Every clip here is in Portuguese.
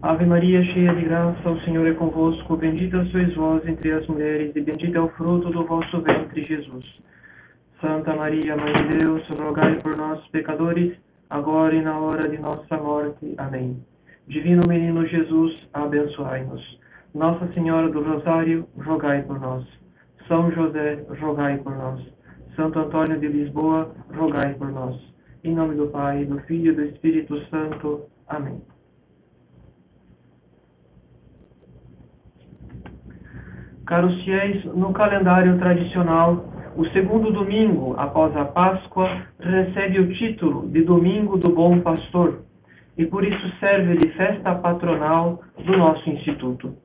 Ave Maria, cheia de graça, o Senhor é convosco. Bendita sois vós entre as mulheres, e bendito é o fruto do vosso ventre, Jesus. Santa Maria, Mãe de Deus, rogai por nós, pecadores, agora e na hora de nossa morte. Amém. Divino Menino Jesus, abençoai-nos. Nossa Senhora do Rosário, rogai por nós. São José, rogai por nós. Santo Antônio de Lisboa, rogai por nós. Em nome do Pai, do Filho e do Espírito Santo. Amém. Caros fiéis, no calendário tradicional, o segundo domingo após a Páscoa recebe o título de Domingo do Bom Pastor e por isso serve de festa patronal do nosso Instituto.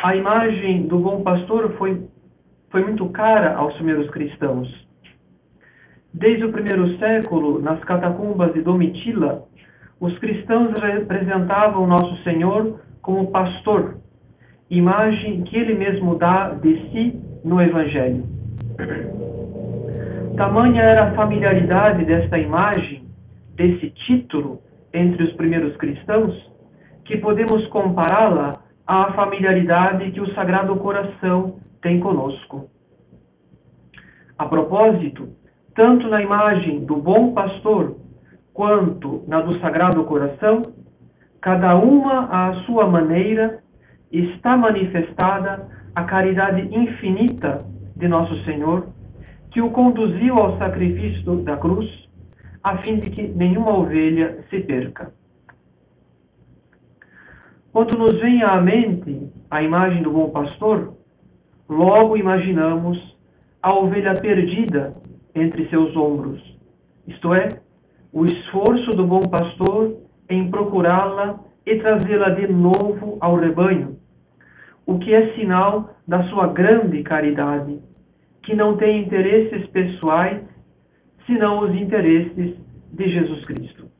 A imagem do Bom Pastor foi, foi muito cara aos primeiros cristãos. Desde o primeiro século, nas catacumbas de Domitila, os cristãos representavam Nosso Senhor como pastor imagem que ele mesmo dá de si no Evangelho. Tamanha era a familiaridade desta imagem, desse título, entre os primeiros cristãos, que podemos compará-la à familiaridade que o Sagrado Coração tem conosco. A propósito, tanto na imagem do bom pastor quanto na do Sagrado Coração, cada uma à sua maneira está manifestada a caridade infinita de Nosso Senhor, que o conduziu ao sacrifício da cruz, a fim de que nenhuma ovelha se perca. Quando nos vem à mente a imagem do bom pastor, logo imaginamos a ovelha perdida entre seus ombros, isto é, o esforço do bom pastor em procurá-la e trazê-la de novo ao rebanho, o que é sinal da sua grande caridade, que não tem interesses pessoais, senão os interesses de Jesus Cristo.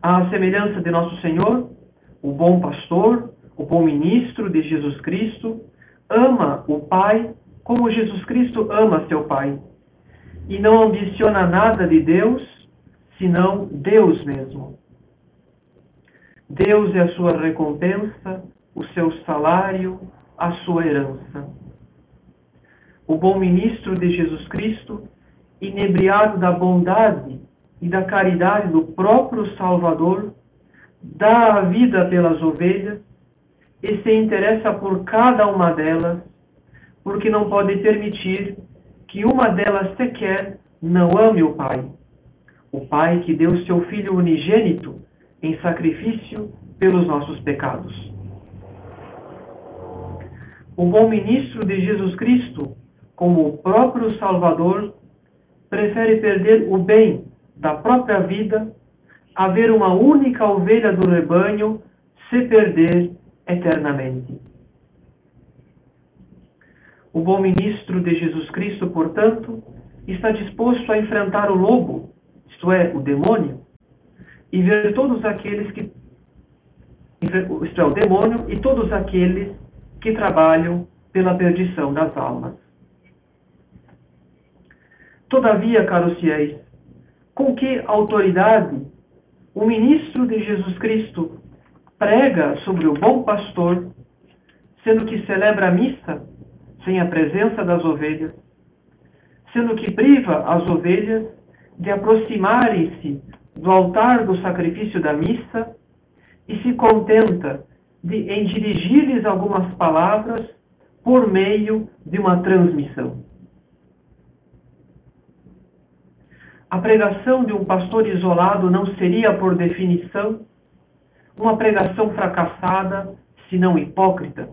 À semelhança de nosso Senhor, o bom pastor, o bom ministro de Jesus Cristo, ama o Pai como Jesus Cristo ama seu Pai, e não ambiciona nada de Deus, senão Deus mesmo. Deus é a sua recompensa, o seu salário, a sua herança. O bom ministro de Jesus Cristo, inebriado da bondade e da caridade do próprio Salvador, dá a vida pelas ovelhas e se interessa por cada uma delas, porque não pode permitir que uma delas sequer não ame o Pai. O Pai que deu seu Filho unigênito em sacrifício pelos nossos pecados. O bom ministro de Jesus Cristo, como o próprio Salvador, prefere perder o bem da própria vida a ver uma única ovelha do rebanho se perder eternamente. O bom ministro de Jesus Cristo, portanto, está disposto a enfrentar o lobo, isto é, o demônio, e ver todos aqueles que isto é, o demônio e todos aqueles que trabalham pela perdição das almas. Todavia, caros fiéis, com que autoridade o ministro de Jesus Cristo prega sobre o bom pastor, sendo que celebra a missa sem a presença das ovelhas, sendo que priva as ovelhas de aproximarem-se do altar do sacrifício da missa e se contenta de, em dirigir-lhes algumas palavras por meio de uma transmissão. A pregação de um pastor isolado não seria, por definição, uma pregação fracassada, se não hipócrita.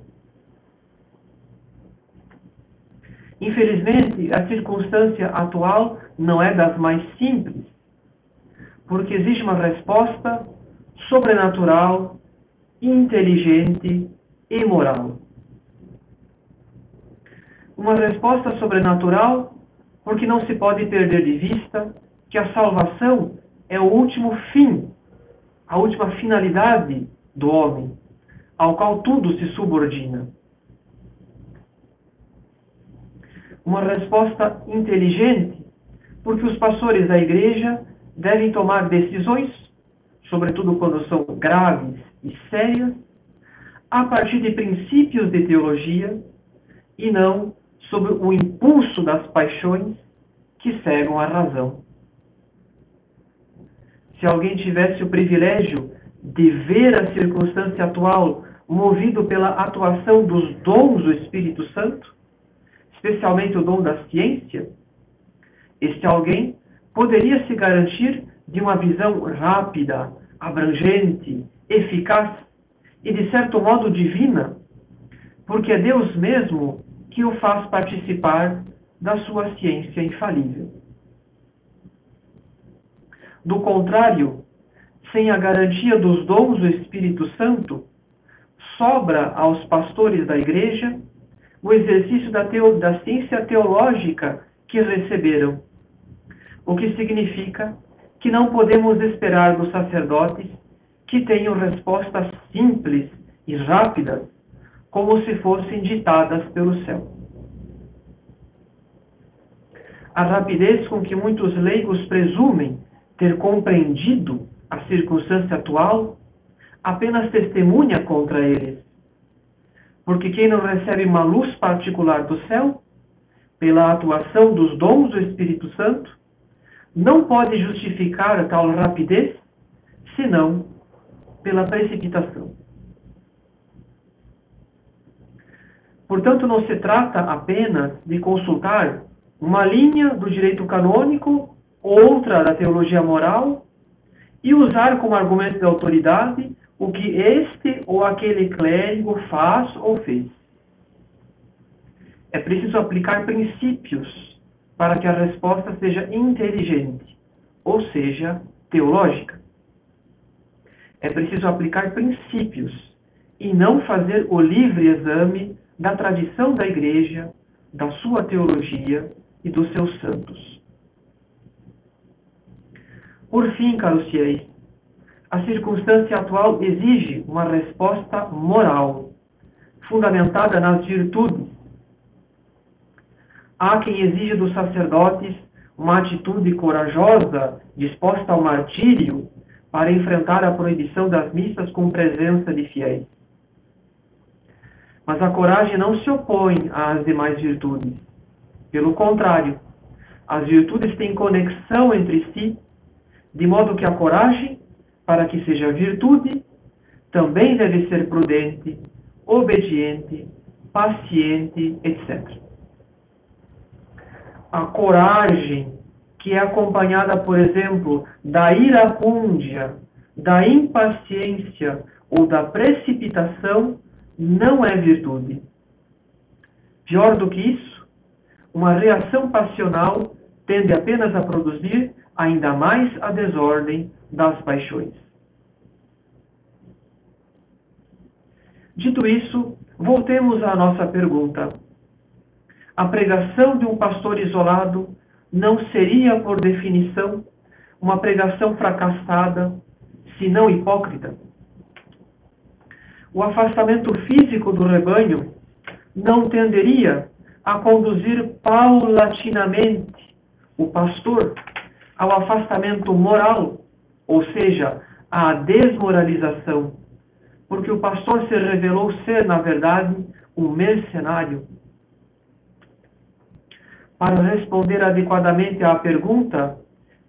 Infelizmente, a circunstância atual não é das mais simples porque existe uma resposta sobrenatural, inteligente e moral. Uma resposta sobrenatural porque não se pode perder de vista que a salvação é o último fim, a última finalidade do homem, ao qual tudo se subordina. Uma resposta inteligente, porque os pastores da igreja devem tomar decisões, sobretudo quando são graves e sérias, a partir de princípios de teologia e não sob o impulso das paixões que cegam a razão. Se alguém tivesse o privilégio de ver a circunstância atual movido pela atuação dos dons do Espírito Santo, especialmente o dom da ciência, este alguém poderia se garantir de uma visão rápida, abrangente, eficaz e, de certo modo, divina, porque é Deus mesmo que o faz participar da sua ciência infalível. Do contrário, sem a garantia dos dons do Espírito Santo, sobra aos pastores da Igreja o exercício da, teo, da ciência teológica que receberam, o que significa que não podemos esperar dos sacerdotes que tenham respostas simples e rápidas, como se fossem ditadas pelo céu. A rapidez com que muitos leigos presumem ter compreendido a circunstância atual apenas testemunha contra eles. Porque quem não recebe uma luz particular do céu, pela atuação dos dons do Espírito Santo, não pode justificar tal rapidez, senão pela precipitação. Portanto, não se trata apenas de consultar uma linha do direito canônico, outra da teologia moral, e usar como argumento de autoridade o que este ou aquele clérigo faz ou fez. É preciso aplicar princípios para que a resposta seja inteligente, ou seja, teológica. É preciso aplicar princípios e não fazer o livre exame da tradição da igreja, da sua teologia e dos seus santos. Por fim, caros fiéis, a circunstância atual exige uma resposta moral, fundamentada nas virtudes. Há quem exija dos sacerdotes uma atitude corajosa, disposta ao martírio, para enfrentar a proibição das missas com presença de fiéis. Mas a coragem não se opõe às demais virtudes. Pelo contrário, as virtudes têm conexão entre si, de modo que a coragem para que seja virtude, também deve ser prudente, obediente, paciente, etc. A coragem, que é acompanhada, por exemplo, da iracúndia, da impaciência ou da precipitação, não é virtude. Pior do que isso, uma reação passional tende apenas a produzir ainda mais a desordem das paixões. Dito isso, voltemos à nossa pergunta. A pregação de um pastor isolado não seria, por definição, uma pregação fracassada, se não hipócrita? O afastamento físico do rebanho não tenderia a conduzir paulatinamente o pastor ao afastamento moral ou seja, a desmoralização, porque o pastor se revelou ser, na verdade, um mercenário. Para responder adequadamente à pergunta,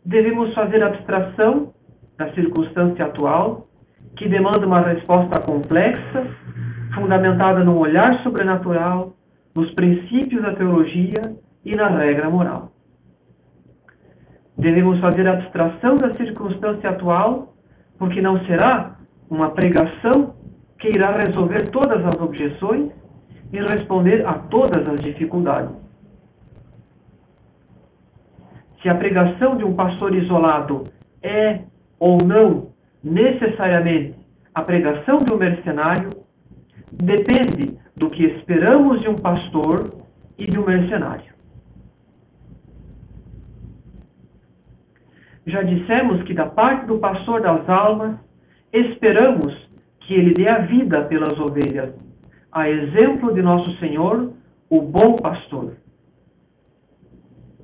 devemos fazer abstração da circunstância atual, que demanda uma resposta complexa, fundamentada no olhar sobrenatural, nos princípios da teologia e na regra moral. Devemos fazer abstração da circunstância atual, porque não será uma pregação que irá resolver todas as objeções e responder a todas as dificuldades. Se a pregação de um pastor isolado é ou não necessariamente a pregação de um mercenário, depende do que esperamos de um pastor e de um mercenário. Já dissemos que da parte do pastor das almas, esperamos que ele dê a vida pelas ovelhas, a exemplo de nosso Senhor, o bom pastor.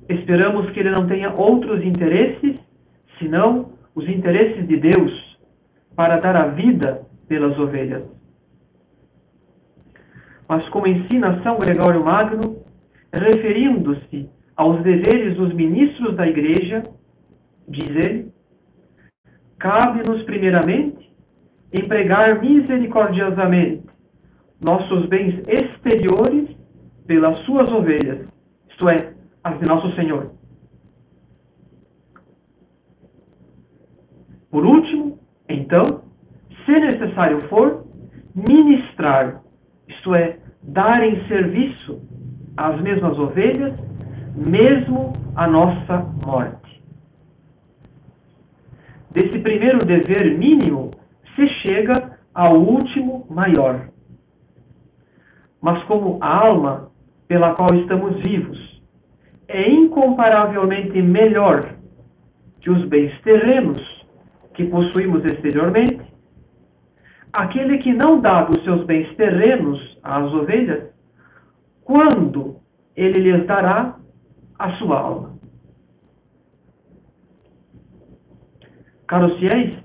Esperamos que ele não tenha outros interesses senão os interesses de Deus para dar a vida pelas ovelhas. Mas como ensina São Gregório Magno, referindo-se aos deveres dos ministros da Igreja, diz ele, cabe-nos primeiramente empregar misericordiosamente nossos bens exteriores pelas suas ovelhas, isto é, as de nosso Senhor. Por último, então, se necessário for, ministrar, isto é, dar em serviço às mesmas ovelhas, mesmo a nossa morte. Desse primeiro dever mínimo se chega ao último maior. Mas como a alma pela qual estamos vivos é incomparavelmente melhor que os bens terrenos que possuímos exteriormente, aquele que não dá dos seus bens terrenos às ovelhas, quando ele lhes dará a sua alma? Caros fiéis,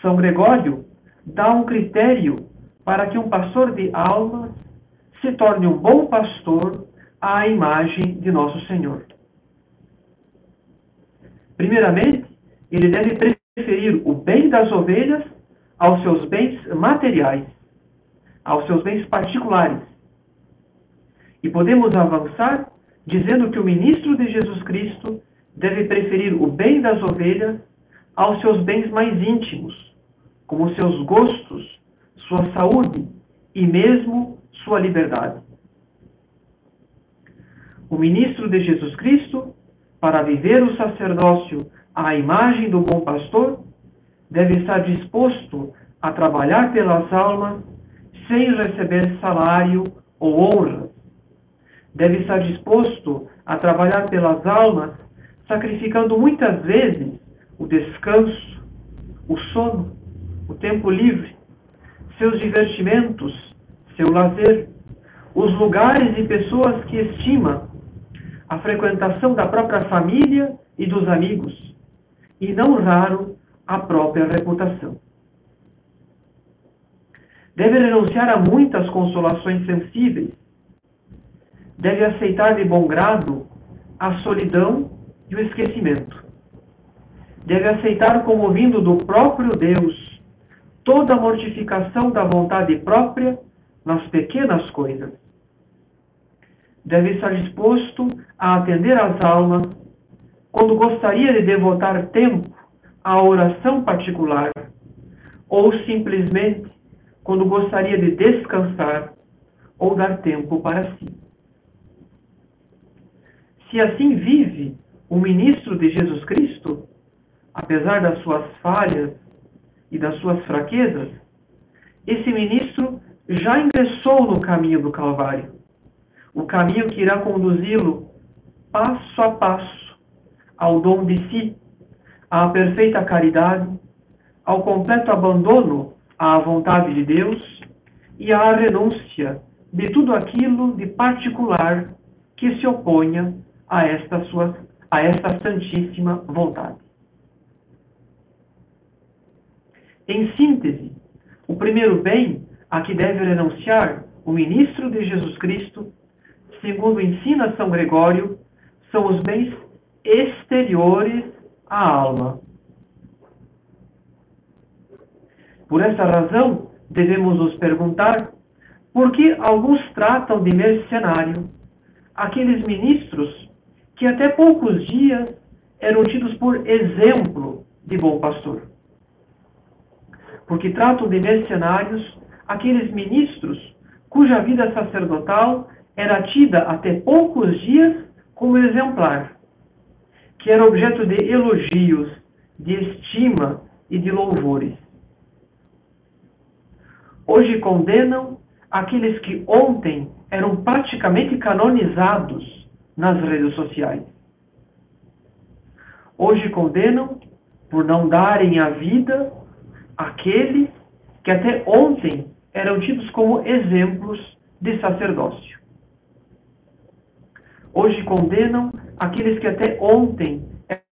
São Gregório dá um critério para que um pastor de almas se torne um bom pastor à imagem de nosso Senhor. Primeiramente, ele deve preferir o bem das ovelhas aos seus bens materiais, aos seus bens particulares. E podemos avançar dizendo que o ministro de Jesus Cristo deve preferir o bem das ovelhas aos seus bens mais íntimos, como seus gostos, sua saúde e mesmo sua liberdade. O ministro de Jesus Cristo, para viver o sacerdócio à imagem do bom pastor, deve estar disposto a trabalhar pelas almas sem receber salário ou honra. Deve estar disposto a trabalhar pelas almas, sacrificando muitas vezes o descanso, o sono, o tempo livre, seus divertimentos, seu lazer, os lugares e pessoas que estima, a frequentação da própria família e dos amigos, e não raro a própria reputação. Deve renunciar a muitas consolações sensíveis. Deve aceitar de bom grado a solidão e o esquecimento. Deve aceitar como vindo do próprio Deus toda a mortificação da vontade própria nas pequenas coisas. Deve estar disposto a atender às almas quando gostaria de devotar tempo à oração particular, ou simplesmente quando gostaria de descansar ou dar tempo para si. Se assim vive o ministro de Jesus Cristo, apesar das suas falhas e das suas fraquezas, esse ministro já ingressou no caminho do Calvário, o caminho que irá conduzi-lo passo a passo ao dom de si, à perfeita caridade, ao completo abandono à vontade de Deus e à renúncia de tudo aquilo de particular que se oponha a esta sua a esta santíssima vontade. Em síntese, o primeiro bem a que deve renunciar o ministro de Jesus Cristo, segundo ensina São Gregório, são os bens exteriores à alma. Por essa razão, devemos nos perguntar por que alguns tratam de mercenário aqueles ministros que até poucos dias eram tidos por exemplo de bom pastor. Porque tratam de mercenários aqueles ministros cuja vida sacerdotal era tida até poucos dias como exemplar, que era objeto de elogios, de estima e de louvores. Hoje condenam aqueles que ontem eram praticamente canonizados nas redes sociais. Hoje condenam por não darem a vida àqueles que até ontem eram tidos como exemplos de sacerdócio. Hoje condenam aqueles que até ontem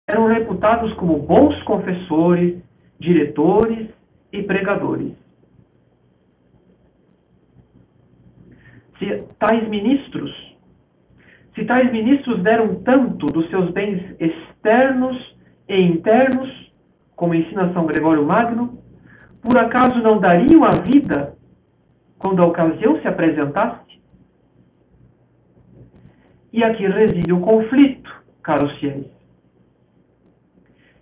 eram reputados como bons confessores, diretores e pregadores. Se tais ministros, se tais ministros deram tanto dos seus bens externos e internos, como ensina São Gregório Magno, por acaso não dariam a vida quando a ocasião se apresentasse? E aqui reside o conflito, caros fiéis.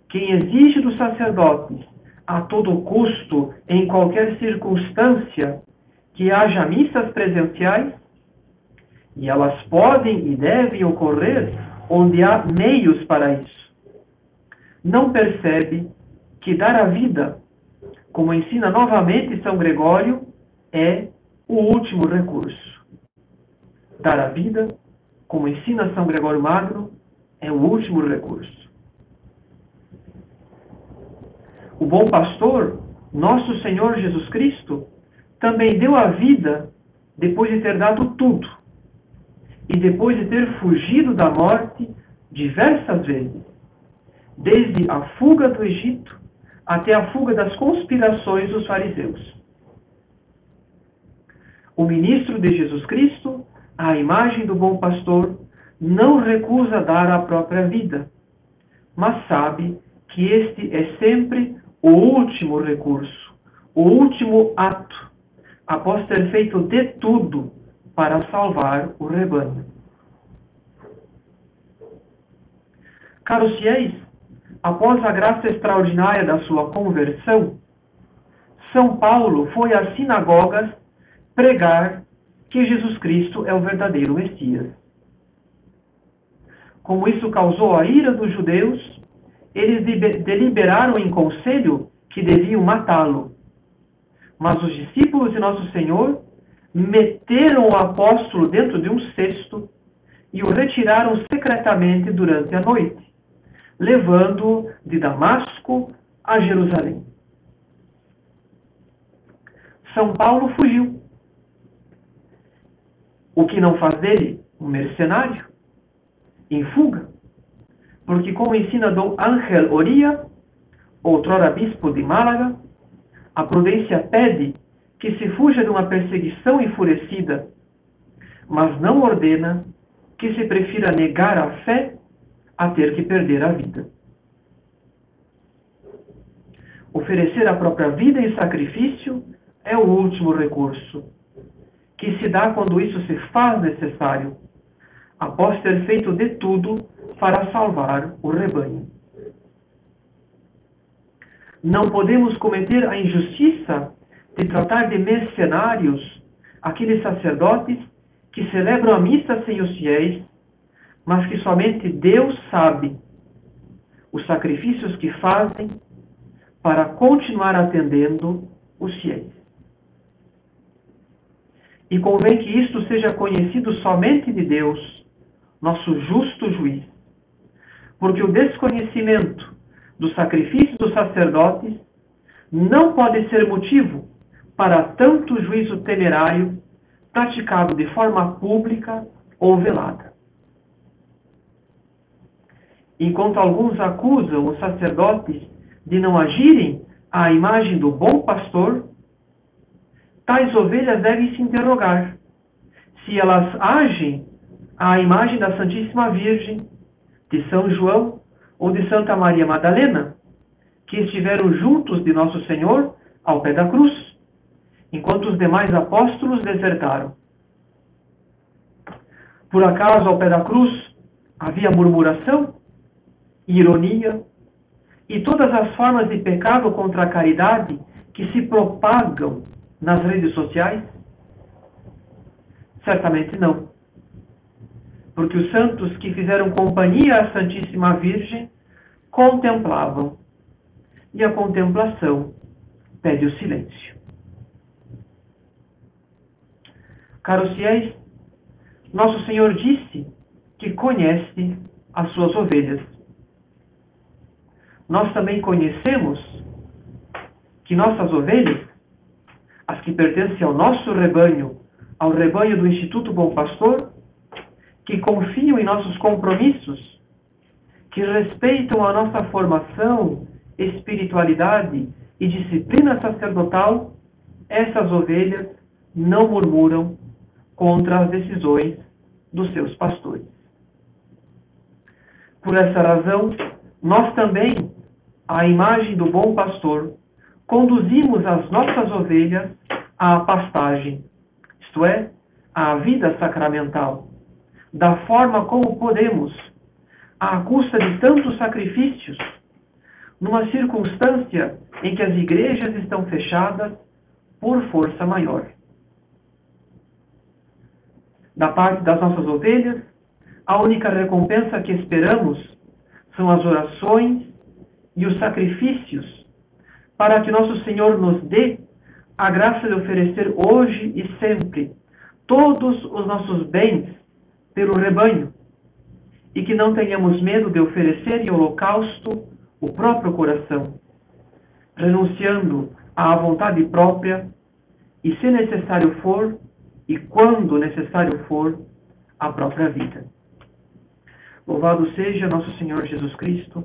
Quem exige dos sacerdotes, a todo custo, em qualquer circunstância, que haja missas presenciais, e elas podem e devem ocorrer onde há meios para isso, não percebe que dar a vida, como ensina novamente São Gregório, é o último recurso. Dar a vida como ensina São Gregório Magno, é o último recurso. O bom pastor, nosso Senhor Jesus Cristo, também deu a vida depois de ter dado tudo e depois de ter fugido da morte diversas vezes, desde a fuga do Egito até a fuga das conspirações dos fariseus. O ministro de Jesus Cristo a imagem do bom pastor, não recusa dar a própria vida, mas sabe que este é sempre o último recurso, o último ato, após ter feito de tudo para salvar o rebanho. Caros fiéis, após a graça extraordinária da sua conversão, São Paulo foi às sinagogas pregar que Jesus Cristo é o verdadeiro Messias. Como isso causou a ira dos judeus, eles deliberaram em conselho que deviam matá-lo. Mas os discípulos de Nosso Senhor meteram o apóstolo dentro de um cesto e o retiraram secretamente durante a noite, levando-o de Damasco a Jerusalém. São Paulo fugiu o que não faz dele um mercenário em fuga. Porque, como ensina Dom Ángel Oria, outrora bispo de Málaga, a prudência pede que se fuja de uma perseguição enfurecida, mas não ordena que se prefira negar a fé a ter que perder a vida. Oferecer a própria vida em sacrifício é o último recurso que se dá quando isso se faz necessário, após ter feito de tudo para salvar o rebanho. Não podemos cometer a injustiça de tratar de mercenários aqueles sacerdotes que celebram a missa sem os fiéis, mas que somente Deus sabe os sacrifícios que fazem para continuar atendendo os fiéis. E convém que isto seja conhecido somente de Deus, nosso justo juiz. Porque o desconhecimento do sacrifício dos sacerdotes não pode ser motivo para tanto juízo temerário praticado de forma pública ou velada. Enquanto alguns acusam os sacerdotes de não agirem à imagem do bom pastor, tais ovelhas devem se interrogar se elas agem à imagem da Santíssima Virgem, de São João ou de Santa Maria Madalena, que estiveram juntos de Nosso Senhor ao pé da cruz, enquanto os demais apóstolos desertaram. Por acaso, ao pé da cruz, havia murmuração, ironia e todas as formas de pecado contra a caridade que se propagam nas redes sociais? Certamente não. Porque os santos que fizeram companhia à Santíssima Virgem contemplavam. E a contemplação pede o silêncio. Caros fiéis, nosso Senhor disse que conhece as suas ovelhas. Nós também conhecemos que nossas ovelhas as que pertencem ao nosso rebanho, ao rebanho do Instituto Bom Pastor, que confiam em nossos compromissos, que respeitam a nossa formação, espiritualidade e disciplina sacerdotal, essas ovelhas não murmuram contra as decisões dos seus pastores. Por essa razão, nós também, à imagem do bom pastor, conduzimos as nossas ovelhas à pastagem, isto é, à vida sacramental, da forma como podemos, à custa de tantos sacrifícios, numa circunstância em que as igrejas estão fechadas por força maior. Da parte das nossas ovelhas, a única recompensa que esperamos são as orações e os sacrifícios para que nosso Senhor nos dê a graça de oferecer hoje e sempre todos os nossos bens pelo rebanho e que não tenhamos medo de oferecer em holocausto o próprio coração, renunciando à vontade própria e, se necessário for, e quando necessário for, a própria vida. Louvado seja nosso Senhor Jesus Cristo,